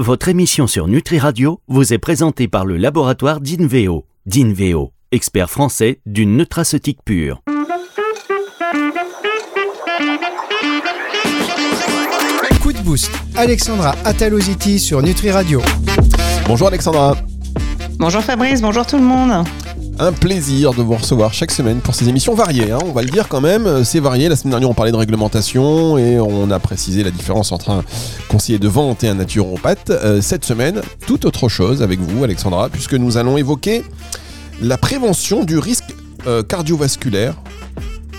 votre émission sur Nutri Radio vous est présentée par le laboratoire d'Inveo. D'Inveo, expert français d'une nutraceutique pure. Coup de boost, Alexandra Ataloziti sur Nutri Radio. Bonjour Alexandra. Bonjour Fabrice, bonjour tout le monde. Un plaisir de vous recevoir chaque semaine pour ces émissions variées. Hein. on va le dire quand même, c'est varié. La semaine dernière, on parlait de réglementation et on a précisé la différence entre un conseiller de vente et un naturopathe. Euh, cette semaine, tout autre chose avec vous, Alexandra, puisque nous allons évoquer la prévention du risque euh, cardiovasculaire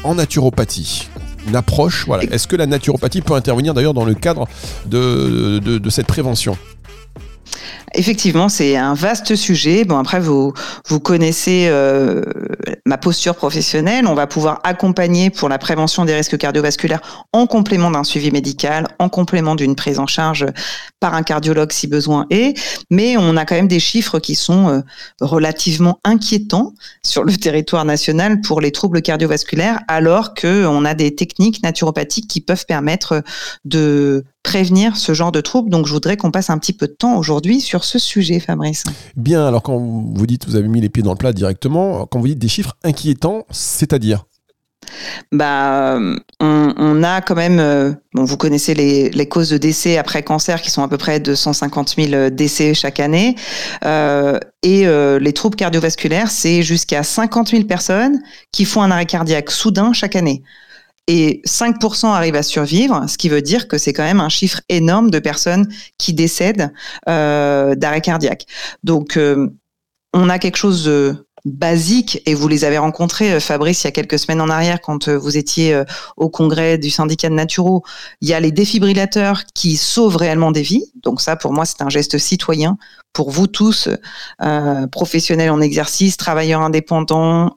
en naturopathie. Une approche, voilà. Est-ce que la naturopathie peut intervenir d'ailleurs dans le cadre de cette prévention? Effectivement, c'est un vaste sujet. Bon, après, vous, vous connaissez euh, ma posture professionnelle. On va pouvoir accompagner pour la prévention des risques cardiovasculaires en complément d'un suivi médical, en complément d'une prise en charge par un cardiologue si besoin est. Mais on a quand même des chiffres qui sont euh, relativement inquiétants sur le territoire national pour les troubles cardiovasculaires, alors qu'on a des techniques naturopathiques qui peuvent permettre de prévenir ce genre de troubles. Donc, je voudrais qu'on passe un petit peu de temps aujourd'hui sur ce sujet, Fabrice. Bien, alors quand vous dites, vous avez mis les pieds dans le plat directement, quand vous dites des chiffres inquiétants, c'est-à-dire? Bah, on, a quand même, euh, bon, vous connaissez les, causes de décès après cancer qui sont à peu près de 150 000 décès chaque année. Euh, et euh, les troubles cardiovasculaires, c'est jusqu'à 50 000 personnes qui font un arrêt cardiaque soudain chaque année et 5% arrivent à survivre, ce qui veut dire que c'est quand même un chiffre énorme de personnes qui décèdent euh, d'arrêt cardiaque. Donc, euh, on a quelque chose de basique et vous les avez rencontrés, euh, Fabrice, il y a quelques semaines en arrière quand vous étiez au congrès du syndicat de Naturo. Il y a les défibrillateurs qui sauvent réellement des vies. Donc ça, pour moi, c'est un geste citoyen pour vous tous, professionnels en exercice, travailleurs indépendants.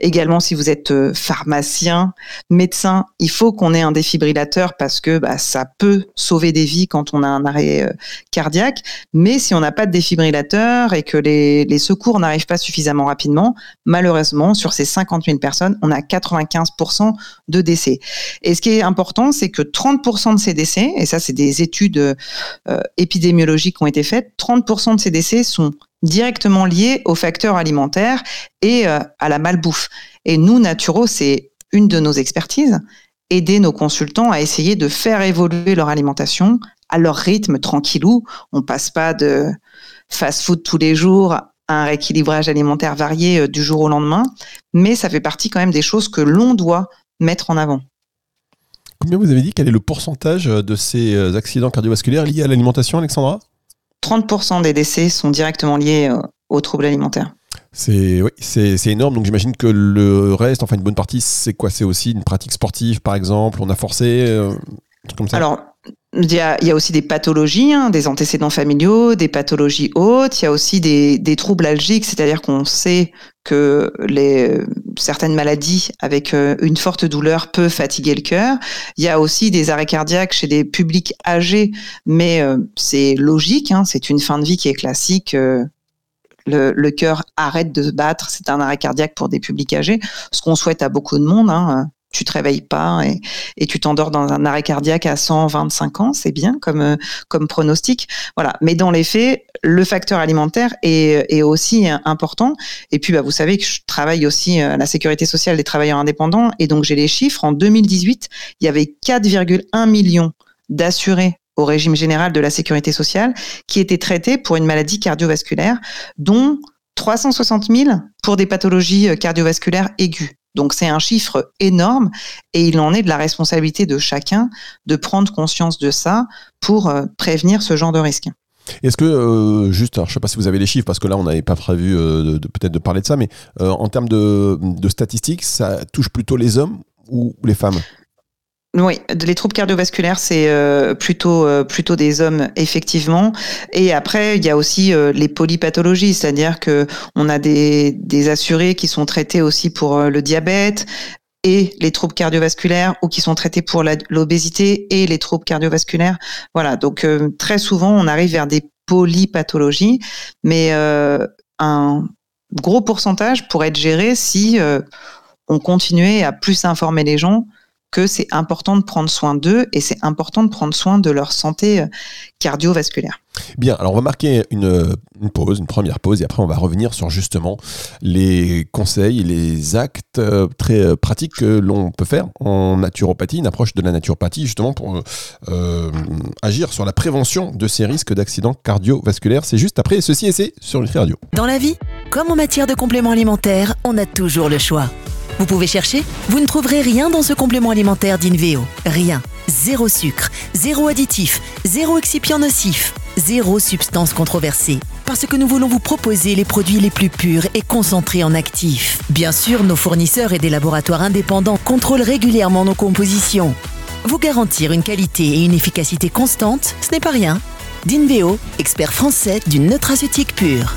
Également, si vous êtes euh, pharmacien, médecin, il faut qu'on ait un défibrillateur parce que bah, ça peut sauver des vies quand on a un arrêt euh, cardiaque. Mais si on n'a pas de défibrillateur et que les, secours n'arrivent pas suffisamment rapidement, malheureusement, sur ces 50 000 personnes, on a 95% de décès. Et ce qui est important, c'est que 30% de ces décès, et ça c'est des études euh, épidémiologiques qui ont été faites, 30% de ces décès sont directement liés aux facteurs alimentaires et euh, à la malbouffe. Et nous, Naturo, c'est une de nos expertises, aider nos consultants à essayer de faire évoluer leur alimentation à leur rythme tranquillou. On passe pas de fast-food tous les jours un rééquilibrage alimentaire varié euh, du jour au lendemain, mais ça fait partie quand même des choses que l'on doit mettre en avant. Combien vous avez dit quel est le pourcentage de ces euh, accidents cardiovasculaires liés à l'alimentation, Alexandra? 30% des décès sont directement liés euh, aux troubles alimentaires. C'est oui, c'est énorme. Donc j'imagine que le reste, enfin une bonne partie, c'est quoi? C'est aussi une pratique sportive, par exemple? On a forcé, euh, comme ça? Alors il y, a, aussi des pathologies, hein, des antécédents familiaux, des pathologies hautes. Il y a aussi des, troubles algiques, c'est-à-dire qu'on sait que les, certaines maladies avec euh, une forte douleur peuvent fatiguer le cœur. Il y a aussi des arrêts cardiaques chez des publics âgés, mais euh, c'est logique, hein, c'est une fin de vie qui est classique. Euh, le, le cœur arrête de se battre, c'est un arrêt cardiaque pour des publics âgés, ce qu'on souhaite à beaucoup de monde. Hein tu te réveilles pas et, tu t'endors dans un arrêt cardiaque à 125 ans, c'est bien comme euh, comme pronostic. Voilà. Mais dans les faits, le facteur alimentaire est, aussi important. Et puis, bah, vous savez que je travaille aussi à la sécurité sociale des travailleurs indépendants, et donc j'ai les chiffres. En 2018, il y avait 4,1 millions d'assurés au régime général de la sécurité sociale qui étaient traités pour une maladie cardiovasculaire, dont 360 000 pour des pathologies euh, cardiovasculaires aiguës. Donc c'est un chiffre énorme et il en est de la responsabilité de chacun de prendre conscience de ça pour euh, prévenir ce genre de risque. Est-ce que, euh, juste, je ne sais pas si vous avez les chiffres, parce que là, on n'avait pas prévu euh, peut-être de parler de ça, mais en termes de, statistiques, ça touche plutôt les hommes ou les femmes? Oui, les troubles cardiovasculaires, c'est euh, plutôt euh, plutôt des hommes effectivement. Et après, il y a aussi euh, les polypathologies, c'est-à-dire que on a des, des assurés qui sont traités aussi pour le diabète et les troubles cardiovasculaires ou qui sont traités pour l'obésité et les troubles cardiovasculaires. Voilà, donc très souvent, on arrive vers des polypathologies, mais un gros pourcentage pourrait être géré si on continuait à plus informer les gens que c'est important de prendre soin d'eux et c'est important de prendre soin de leur santé euh, cardiovasculaire. Bien, alors on va marquer une, pause, une première pause, et après on va revenir sur justement les conseils, les actes euh, très euh, pratiques que l'on peut faire en naturopathie, une approche de la naturopathie justement pour euh, agir sur la prévention de ces risques d'accidents cardiovasculaires. C'est juste après ceci et c'est sur Nutri Radio. Dans la vie, comme en matière de compléments alimentaires, on a toujours le choix. Vous pouvez chercher, vous ne trouverez rien dans ce complément alimentaire d'Inveo. Rien. Zéro sucre, zéro additif, zéro excipient nocif, zéro substance controversée. Parce que nous voulons vous proposer les produits les plus purs et concentrés en actifs. Bien sûr, nos fournisseurs et des laboratoires indépendants contrôlent régulièrement nos compositions. Vous garantir une qualité et une efficacité constante, ce n'est pas rien. D'Inveo, expert français d'une nutraceutique pure.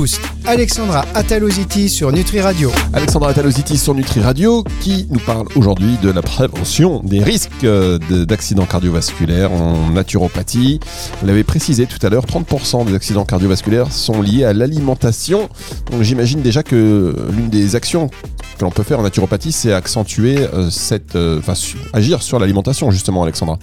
Boost. Alexandra Ataloziti sur Nutri Radio. Alexandra Ataloziti sur Nutri Radio qui nous parle aujourd'hui de la prévention des risques euh, d'accidents cardiovasculaires en naturopathie. Vous l'avez précisé tout à l'heure, 30% des accidents cardiovasculaires sont liés à l'alimentation. Donc j'imagine déjà que l'une des actions que l'on peut faire en naturopathie, c'est accentuer euh, cette, euh, agir sur l'alimentation justement, Alexandra.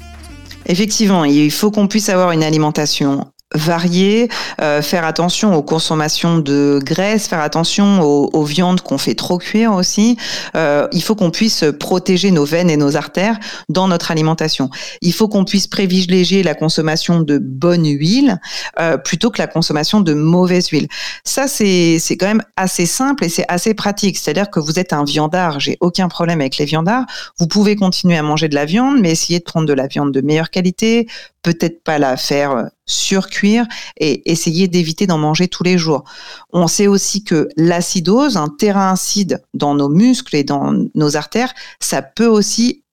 Effectivement, il faut qu'on puisse avoir une alimentation varier, euh, faire attention aux consommations de graisse, faire attention aux, viandes qu'on fait trop cuire aussi. Euh, il faut qu'on puisse protéger nos veines et nos artères dans notre alimentation. Il faut qu'on puisse privilégier la consommation de bonne huile euh, plutôt que la consommation de mauvaise huile. Ça, c'est quand même assez simple et c'est assez pratique. C'est-à-dire que vous êtes un viandard, j'ai aucun problème avec les viandards. Vous pouvez continuer à manger de la viande, mais essayez de prendre de la viande de meilleure qualité, peut-être pas la faire euh, surcuire et essayer d'éviter d'en manger tous les jours. On sait aussi que l'acidose, un terrain acide dans nos muscles et dans nos artères, ça peut aussi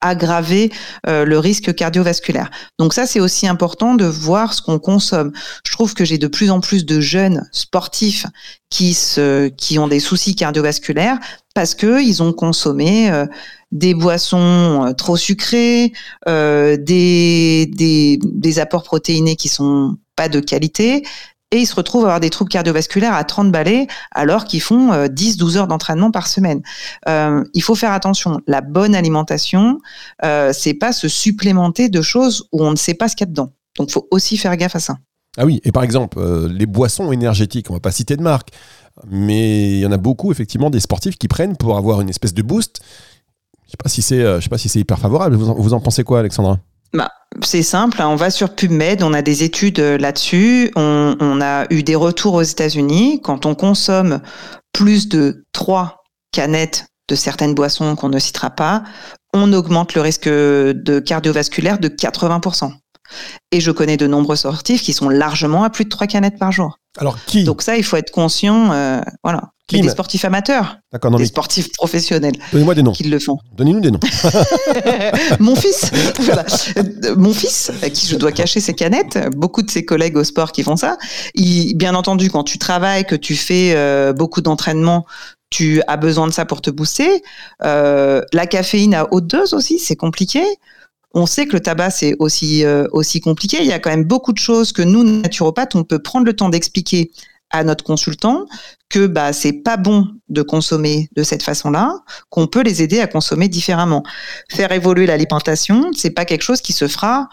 aggraver euh, le risque cardiovasculaire. Donc ça, c'est aussi important de voir ce qu'on consomme. Je trouve que j'ai de plus en plus de jeunes sportifs qui se, qui ont des soucis cardiovasculaires parce que ils ont consommé euh, des boissons euh, trop sucrées, des, des, des apports protéinés qui sont pas de qualité, et ils se retrouvent à avoir des troubles cardiovasculaires à 30 balais alors qu'ils font 10-12 euh, heures d'entraînement par semaine. Euh, il faut faire attention. La bonne alimentation, euh, c'est pas se supplémenter de choses où on ne sait pas ce qu'il y a dedans. Donc, il faut aussi faire gaffe à ça. Ah oui, et par exemple, euh, les boissons énergétiques, on va pas citer de marque, mais il y en a beaucoup effectivement des sportifs qui prennent pour avoir une espèce de boost. Je sais pas si c'est, sais pas si c'est hyper favorable. Vous en pensez quoi, Alexandra? Bah, c'est simple, hein. on va sur PubMed, on a des études euh, là-dessus, on, a eu des retours aux États-Unis. Quand on consomme plus de 3 canettes de certaines boissons qu'on ne citera pas, on augmente le risque de cardiovasculaire de 80%. Et je connais de nombreux sportifs qui sont largement à plus de 3 canettes par jour. Alors qui Donc ça, il faut être conscient. Euh, voilà. Qui des sportifs amateurs. D'accord, Des sportifs professionnels. Donnez-moi des noms. Qui le font. Donnez-nous des noms. Mon fils, voilà. Mon fils, à qui je dois cacher ses canettes, beaucoup de ses collègues au sport qui font ça. Il, bien entendu, quand tu travailles, que tu fais euh, beaucoup d'entraînement, tu as besoin de ça pour te booster. Euh, la caféine à haute dose aussi, c'est compliqué. On sait que le tabac, c'est aussi, euh, aussi compliqué. Il y a quand même beaucoup de choses que nous, naturopathes, on peut prendre le temps d'expliquer à notre consultant que bah c'est pas bon de consommer de cette façon-là, qu'on peut les aider à consommer différemment. Faire évoluer l'alimentation, c'est pas quelque chose qui se fera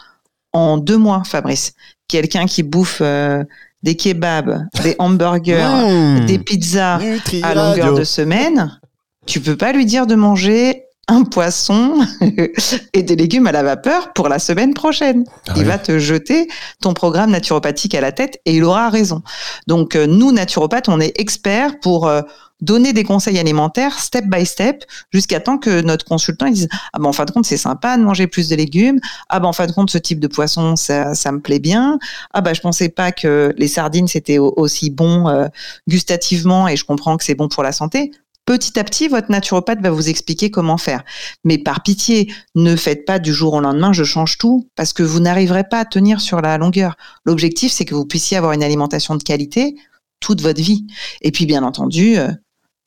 en deux mois, Fabrice. Quelqu'un qui bouffe euh, des kebabs, des hamburgers, mmh. des pizzas à longueur de semaine, tu peux pas lui dire de manger un poisson et des légumes à la vapeur pour la semaine prochaine. Ah il va te jeter ton programme naturopathique à la tête et il aura raison. Donc euh, nous, naturopathes, on est experts pour euh, donner des conseils alimentaires step by step jusqu'à temps que notre consultant dise ah ben en fin de compte c'est sympa de manger plus de légumes ah ben en fin de compte ce type de poisson ça, ça me plaît bien ah ben je pensais pas que les sardines c'était aussi bon euh, gustativement et je comprends que c'est bon pour la santé Petit à petit, votre naturopathe va vous expliquer comment faire. Mais par pitié, ne faites pas du jour au lendemain, je change tout, parce que vous n'arriverez pas à tenir sur la longueur. L'objectif, c'est que vous puissiez avoir une alimentation de qualité toute votre vie. Et puis, bien entendu, euh,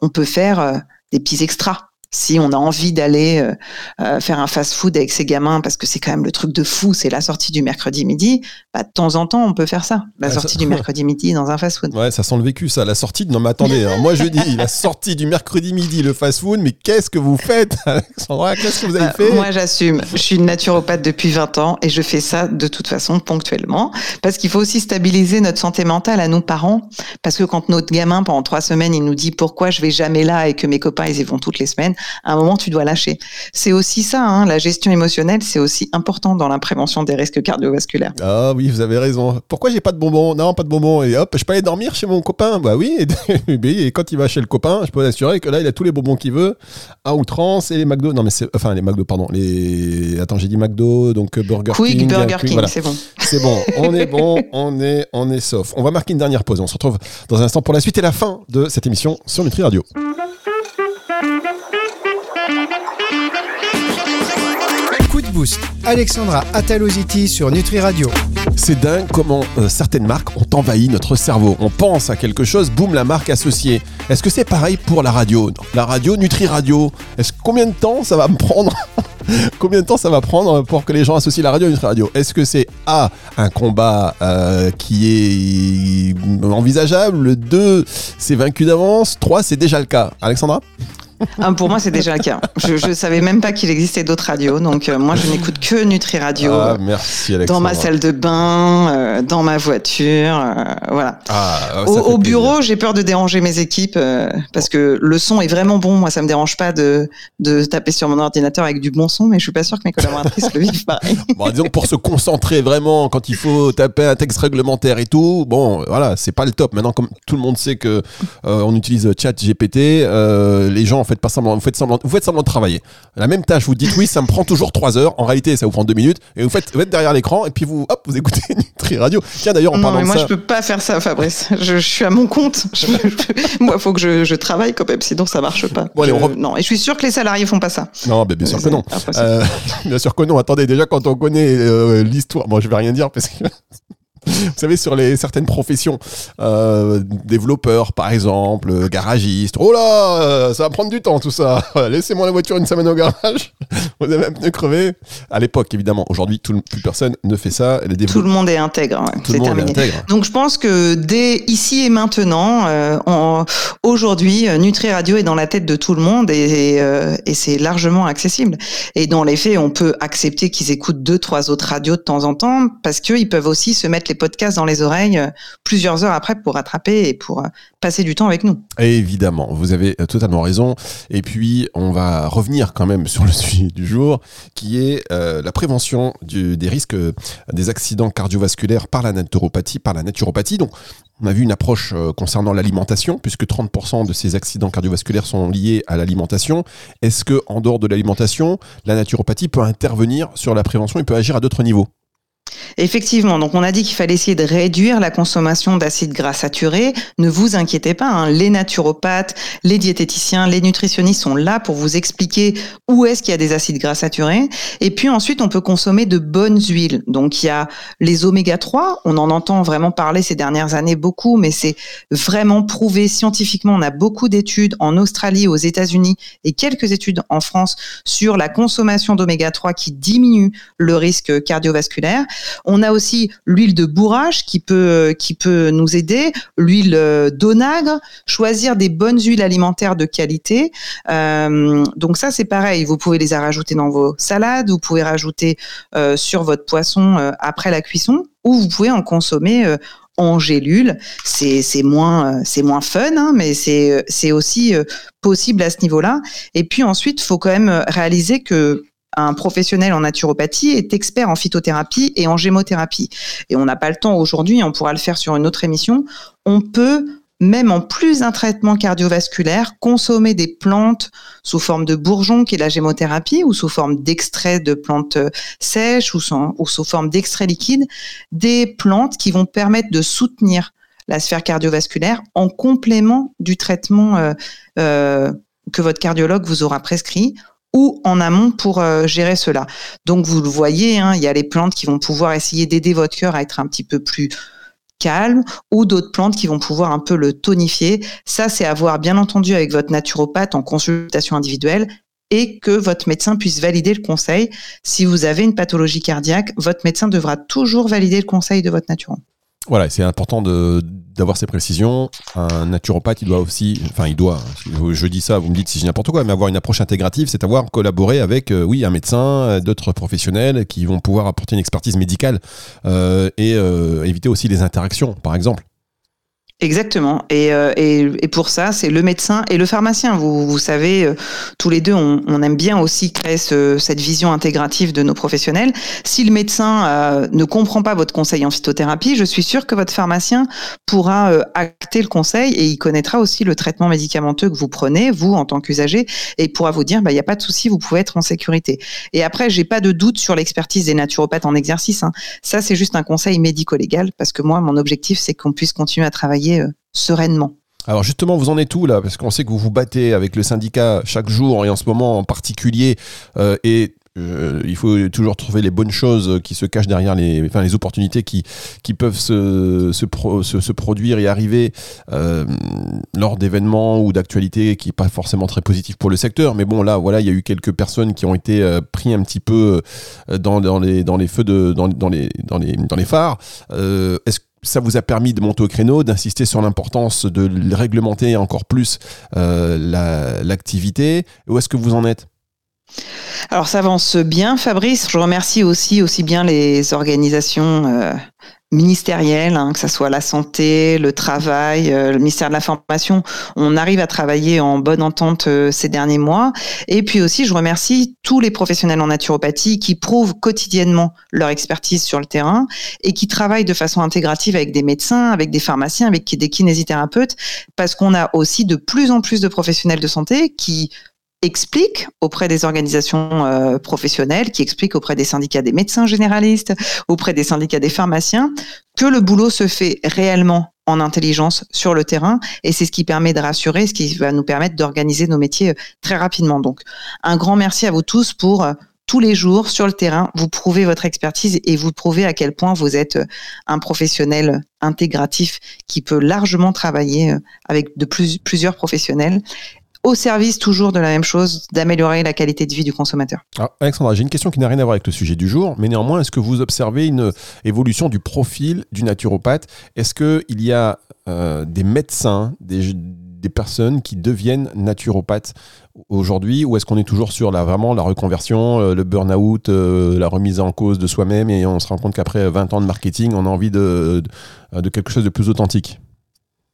on peut faire euh, des petits extras. Si on a envie d'aller euh, euh, faire un fast-food avec ses gamins, parce que c'est quand même le truc de fou, c'est la sortie du mercredi midi, bah, de temps en temps, on peut faire ça. La sortie ça- du mercredi midi dans un fast-food. Ouais, ça sent le vécu, ça. La sortie. de- Non, mais attendez. hein, moi, je dis la sortie du mercredi midi, le fast-food. Mais qu'est-ce que vous faites, Alexandra? Qu'est-ce que vous avez Euh, fait? moi, j'assume. Je suis une naturopathe depuis 20 ans et je fais ça de toute façon ponctuellement parce qu'il faut aussi stabiliser notre santé mentale à nous parents. Parce que quand notre gamin, pendant trois semaines, il nous dit pourquoi je vais jamais là et que mes copains, ils y vont toutes les semaines, à un moment, tu dois lâcher. C'est aussi ça, hein, la gestion émotionnelle, c'est aussi important dans la prévention des risques cardiovasculaires. Ah oui, vous avez raison. Pourquoi j'ai pas de bonbons? Non, pas de bonbons. Et hop, je peux aller dormir chez mon copain. Bah oui. Et, et quand il va chez le copain, je peux l'assurer que là, il a tous les bonbons qu'il veut, à outrance et les McDo. Non, mais c'est enfin les McDo, pardon. Les attends, j'ai dit McDo, donc euh, Burger Quick, King. Burger King, voilà. c'est bon. C'est bon, on est bon, on est, on est sauf. On va marquer une dernière pause. On se retrouve dans un instant pour la suite et la fin de cette émission sur Nutri Radio. Alexandra Ataloziti sur Nutri Radio. C'est dingue comment euh, certaines marques ont envahi notre cerveau. On pense à quelque chose, boum, la marque associée. Est-ce que c'est pareil pour la radio? La radio, Nutri Radio. Est-ce combien de temps ça va me prendre? Combien de temps ça va prendre pour que les gens associent la radio Nutri Radio? Est-ce que c'est A, un combat euh, qui est envisageable? 2, c'est vaincu d'avance? 3, c'est déjà le cas. Alexandra? Ah, pour moi, c'est déjà le cas. Je ne savais même pas qu'il existait d'autres radios. Donc, euh, moi, je n'écoute que Nutri Radio. Ah, merci Alexandra. dans ma salle de bain, euh, dans ma voiture, euh, voilà. Ah, ça Au, bureau, j'ai peur de déranger mes équipes parce que le son est vraiment bon. Moi, ça me dérange pas de, de taper sur mon ordinateur avec du bon son, mais je suis pas sûre que mes collaboratrices le vivent pareil. Bon, disons pour se concentrer vraiment quand il faut taper un texte réglementaire et tout, bon, voilà, c'est pas le top. Maintenant, comme tout le monde sait que on utilise Chat GPT, euh, les gens en fait pas semblant, vous faites semblant, vous faites semblant de travailler. La même tâche, vous dites oui, ça me prend toujours trois heures. En réalité, ça vous prend deux minutes. Et vous faites, vous êtes derrière l'écran et puis vous, hop, vous écoutez Nutri Radio. Tiens, d'ailleurs, parlant mais de moi, ça. je peux pas faire ça, Fabrice. Je, je suis à mon compte. Je, je- moi, faut que je, je travaille quand même, sinon ça marche pas. Bon, allez, on Non, et je suis sûre que les salariés font pas ça. Non, bah, bien sûr que non. Euh, bien sûr que non. Attendez, déjà quand on connaît euh, l'histoire, bon, je vais rien dire parce que vous savez sur les certaines professions, euh, développeurs par exemple, euh, garagistes. Oh là, euh, ça va prendre du temps tout ça. Laissez-moi la voiture une semaine au garage. Vous avez un pneu crevé. À l'époque, évidemment. Aujourd'hui, plus personne ne fait ça. Les Tout le monde est intègre. ouais. tout le monde terminé. intègre. Donc je pense que dès ici et maintenant, euh, aujourd'hui, Nutri Radio est dans la tête de tout le monde et, et, euh, et c'est largement accessible. Et dans les faits, on peut accepter qu'ils écoutent deux, trois autres radios de temps en temps parce qu'ils peuvent aussi se mettre les podcasts dans les oreilles euh, plusieurs heures après pour rattraper et pour euh, passer du temps avec nous. Évidemment, vous avez euh, totalement raison. Et puis, on va revenir quand même sur le sujet du jour, qui est la prévention des risques des accidents cardiovasculaires par la naturopathie. Par la naturopathie. Donc, on a vu une approche concernant l'alimentation, puisque 30% de ces accidents cardiovasculaires sont liés à l'alimentation. Est-ce que, en dehors de l'alimentation, la naturopathie peut intervenir sur la prévention et peut agir à d'autres niveaux? Effectivement, donc on a dit qu'il fallait essayer de réduire la consommation d'acides gras saturés. Ne vous inquiétez pas, hein, les naturopathes, les diététiciens, les nutritionnistes sont là pour vous expliquer où est-ce qu'il y a des acides gras saturés. Et puis ensuite, on peut consommer de bonnes huiles. Donc il y a les oméga 3, on en entend vraiment parler ces dernières années beaucoup, mais c'est vraiment prouvé scientifiquement. On a beaucoup d'études en Australie, aux États-Unis et quelques études en France sur la consommation d'oméga 3 qui diminue le risque cardiovasculaire. On a aussi l'huile de bourrage qui peut qui peut nous aider, l'huile euh, d'onagre, choisir des bonnes huiles alimentaires de qualité. Euh, donc ça c'est pareil, vous pouvez les rajouter dans vos salades, vous pouvez rajouter euh, sur votre poisson euh, après la cuisson, ou vous pouvez en consommer euh, en gélule. C'est moins euh, c'est moins fun, hein, mais c'est euh, aussi euh, possible à ce niveau-là. Et puis ensuite, faut quand même euh, réaliser que un professionnel en naturopathie est expert en phytothérapie et en gémothérapie. Et on n'a pas le temps aujourd'hui, on pourra le faire sur une autre émission. On peut, même en plus d'un traitement cardiovasculaire, consommer des plantes sous forme de bourgeons, qui est la gémothérapie, ou sous forme d'extrait de plantes euh, sèches, ou, sous forme d'extrait liquide, des plantes qui vont permettre de soutenir la sphère cardiovasculaire en complément du traitement euh, euh, que votre cardiologue vous aura prescrit ou en amont pour euh, gérer cela. Donc vous le voyez, hein, il y a les plantes qui vont pouvoir essayer d'aider votre cœur à être un petit peu plus calme ou d'autres plantes qui vont pouvoir un peu le tonifier. Ça, c'est à voir bien entendu avec votre naturopathe en consultation individuelle et que votre médecin puisse valider le conseil. Si vous avez une pathologie cardiaque, votre médecin devra toujours valider le conseil de votre naturopathe. Voilà, c'est important d'avoir ces précisions. Un naturopathe, il doit aussi, enfin, il doit, je dis ça, vous me dites si j'ai n'importe quoi, mais avoir une approche intégrative, c'est avoir collaboré avec, euh, oui, un médecin, euh, d'autres professionnels qui vont pouvoir apporter une expertise médicale euh, et éviter aussi les interactions, par exemple. Exactement. Et, euh, et, et, pour ça, c'est le médecin et le pharmacien. Vous, vous savez, euh, tous les deux, on, aime bien aussi créer ce, cette vision intégrative de nos professionnels. Si le médecin euh, ne comprend pas votre conseil en phytothérapie, je suis sûre que votre pharmacien pourra acter le conseil et il connaîtra aussi le traitement médicamenteux que vous prenez, vous, en tant qu'usager, et il pourra vous dire, bah, il n'y a pas de souci, vous pouvez être en sécurité. Et après, j'ai pas de doute sur l'expertise des naturopathes en exercice. Hein. Ça, c'est juste un conseil médico-légal parce que moi, mon objectif, c'est qu'on puisse continuer à travailler euh, sereinement. Alors justement, vous en êtes où là? Parce qu'on sait que vous vous battez avec le syndicat chaque jour et en ce moment en particulier. Euh, et euh, il faut toujours trouver les bonnes choses qui se cachent derrière les, enfin, les opportunités qui, qui peuvent se, se, produire et arriver lors d'événements ou d'actualités qui n'est pas forcément très positifs pour le secteur. Mais bon, là, voilà, il y a eu quelques personnes qui ont été pris un petit peu dans, dans, les, dans les feux de, dans, dans les, dans, les, dans les phares. Est-ce ça vous a permis de monter au créneau, d'insister sur l'importance de réglementer encore plus euh, l'activité. Où est-ce que vous en êtes? Alors ça avance bien, Fabrice. Je remercie aussi aussi bien les organisations euh, ministérielles, hein, que ce soit la santé, le travail, euh, le ministère de la formation. On arrive à travailler en bonne entente euh, ces derniers mois. Et puis aussi, je remercie tous les professionnels en naturopathie qui prouvent quotidiennement leur expertise sur le terrain et qui travaillent de façon intégrative avec des médecins, avec des pharmaciens, avec des kinésithérapeutes, parce qu'on a aussi de plus en plus de professionnels de santé qui explique auprès des organisations euh, professionnelles, qui explique auprès des syndicats des médecins généralistes, auprès des syndicats des pharmaciens, que le boulot se fait réellement en intelligence sur le terrain. Et c'est ce qui permet de rassurer, ce qui va nous permettre d'organiser nos métiers euh, très rapidement. Donc, un grand merci à vous tous pour euh, tous les jours sur le terrain, vous prouvez votre expertise et vous prouvez à quel point vous êtes un professionnel intégratif qui peut largement travailler avec de plus, plusieurs professionnels au service toujours de la même chose, d'améliorer la qualité de vie du consommateur. Alexandra, j'ai une question qui n'a rien à voir avec le sujet du jour, mais néanmoins, est-ce que vous observez une évolution du profil du naturopathe? Est-ce qu'il y a euh, des médecins, des, personnes qui deviennent naturopathes aujourd'hui ou est-ce qu'on est toujours sur la, vraiment la reconversion, euh, le burn-out, euh, la remise en cause de soi-même et on se rend compte qu'après 20 ans de marketing, on a envie de quelque chose de plus authentique?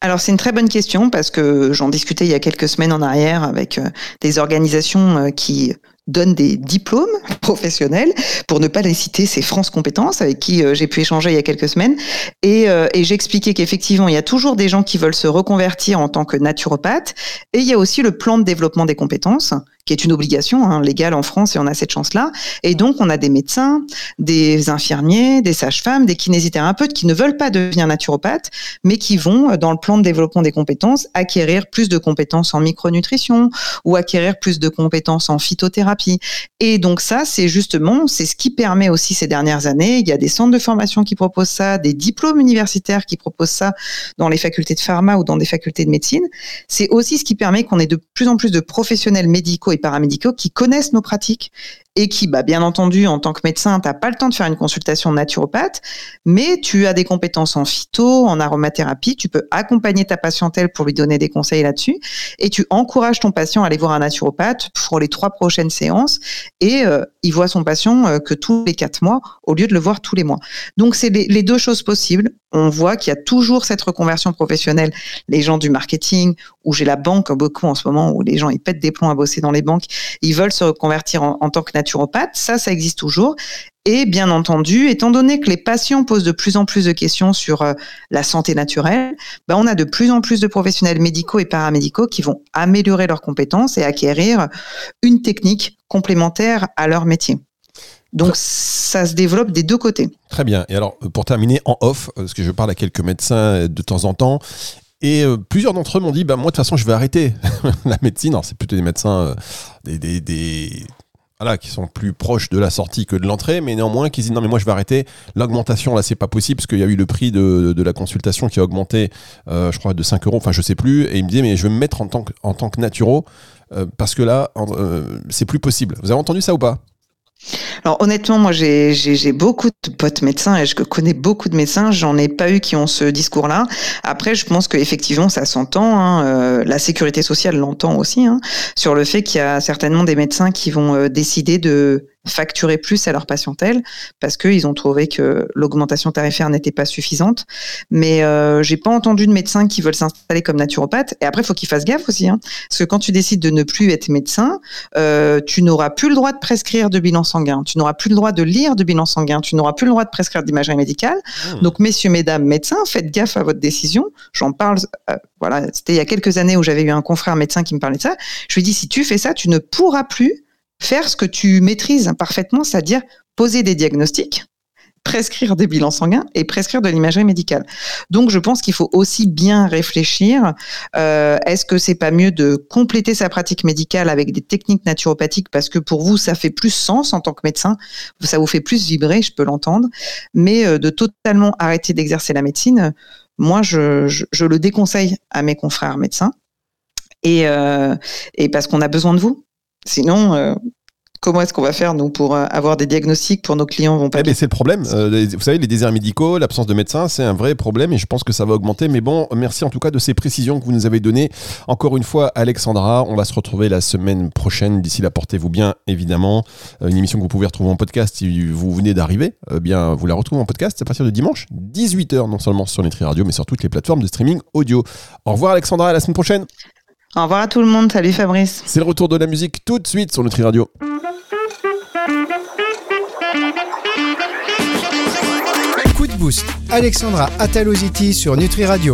Alors c'est une très bonne question parce que j'en discutais il y a quelques semaines en arrière avec euh, des organisations euh, qui donnent des diplômes professionnels, pour ne pas les citer, c'est France Compétences, avec qui euh, j'ai pu échanger il y a quelques semaines. Et, et j'expliquais qu'effectivement, il y a toujours des gens qui veulent se reconvertir en tant que naturopathe, et il y a aussi le plan de développement des compétences, qui est une obligation hein, légale en France et on a cette chance-là. Et donc, on a des médecins, des infirmiers, des sages-femmes, des kinésithérapeutes qui ne veulent pas devenir naturopathes, mais qui vont, euh, dans le plan de développement des compétences, acquérir plus de compétences en micronutrition ou acquérir plus de compétences en phytothérapie. Et donc ça, c'est justement, c'est ce qui permet aussi ces dernières années, il y a des centres de formation qui proposent ça, des diplômes universitaires qui proposent ça dans les facultés de pharma ou dans des facultés de médecine. C'est aussi ce qui permet qu'on ait de plus en plus de professionnels médicaux et paramédicaux qui connaissent nos pratiques et qui, bah, bien entendu, en tant que médecin, tu n'as pas le temps de faire une consultation naturopathe, mais tu as des compétences en phyto, en aromathérapie, tu peux accompagner ta patientèle pour lui donner des conseils là-dessus, et tu encourages ton patient à aller voir un naturopathe pour les trois prochaines séances, et euh, il voit son patient euh, que tous les quatre mois, au lieu de le voir tous les mois. Donc, c'est les, deux choses possibles. On voit qu'il y a toujours cette reconversion professionnelle. Les gens du marketing, où j'ai la banque beaucoup en ce moment, où les gens ils pètent des plombs à bosser dans les banques, ils veulent se reconvertir en tant que naturopathe, ça, ça existe toujours. Et bien entendu, étant donné que les patients posent de plus en plus de questions sur euh, la santé naturelle, ben on a de plus en plus de professionnels médicaux et paramédicaux qui vont améliorer leurs compétences et acquérir une technique complémentaire à leur métier. Donc ça se développe des deux côtés. Très bien. Et alors pour terminer en off, parce que je parle à quelques médecins de temps en temps, et euh, plusieurs d'entre eux m'ont dit, bah, moi de toute façon je vais arrêter la médecine. Alors c'est plutôt des médecins, euh, des, voilà, qui sont plus proches de la sortie que de l'entrée, mais néanmoins qui disent non mais moi je vais arrêter. L'augmentation là c'est pas possible parce qu'il y a eu le prix de, de la consultation qui a augmenté, euh, je crois de 5 euros, enfin je sais plus, et il me disait mais je vais me mettre en tant que en tant que naturo euh, parce que là euh, c'est plus possible. Vous avez entendu ça ou pas? Alors honnêtement, moi j'ai beaucoup de potes médecins et je connais beaucoup de médecins. J'en ai pas eu qui ont ce discours-là. Après, je pense qu'effectivement ça s'entend. Hein, euh, la sécurité sociale l'entend aussi hein, sur le fait qu'il y a certainement des médecins qui vont euh, décider de facturer plus à leur patientèle parce qu'ils ont trouvé que l'augmentation tarifaire n'était pas suffisante. Mais euh, j'ai pas entendu de médecins qui veulent s'installer comme naturopathe. Et après, il faut qu'ils fassent gaffe aussi, hein, parce que quand tu décides de ne plus être médecin, euh, tu n'auras plus le droit de prescrire de bilan sanguin, tu n'auras plus le droit de lire de bilan sanguin, tu n'auras plus le droit de prescrire d'imagerie médicale. Mmh. Donc, messieurs, mesdames, médecins, faites gaffe à votre décision. J'en parle. Euh, voilà, c'était il y a quelques années où j'avais eu un confrère médecin qui me parlait de ça. Je lui dis si tu fais ça, tu ne pourras plus faire ce que tu maîtrises parfaitement, c'est-à-dire poser des diagnostics, prescrire des bilans sanguins et prescrire de l'imagerie médicale. Donc, je pense qu'il faut aussi bien réfléchir. Euh, est-ce que c'est pas mieux de compléter sa pratique médicale avec des techniques naturopathiques parce que pour vous, ça fait plus sens en tant que médecin, ça vous fait plus vibrer, je peux l'entendre, mais euh, de totalement arrêter d'exercer la médecine, moi, je, le déconseille à mes confrères médecins. Et, euh, et parce qu'on a besoin de vous. Sinon, euh, comment est-ce qu'on va faire nous pour euh, avoir des diagnostics pour nos clients vont pas eh ben, C'est le problème. Euh, vous savez, les déserts médicaux, l'absence de médecins, c'est un vrai problème et je pense que ça va augmenter. Mais bon, merci en tout cas de ces précisions que vous nous avez données. Encore une fois, Alexandra, on va se retrouver la semaine prochaine. D'ici là, portez-vous bien, évidemment. Une émission que vous pouvez retrouver en podcast si vous venez d'arriver. bien, vous la retrouvez en podcast à partir de dimanche, 18h, non seulement sur Nutri Radio, mais sur toutes les plateformes de streaming audio. Au revoir, Alexandra. À la semaine prochaine. Au revoir à tout le monde. Salut Fabrice. C'est le retour de la musique tout de suite sur Nutri Radio. Coup de boost. Alexandra Ataloziti sur Nutri Radio.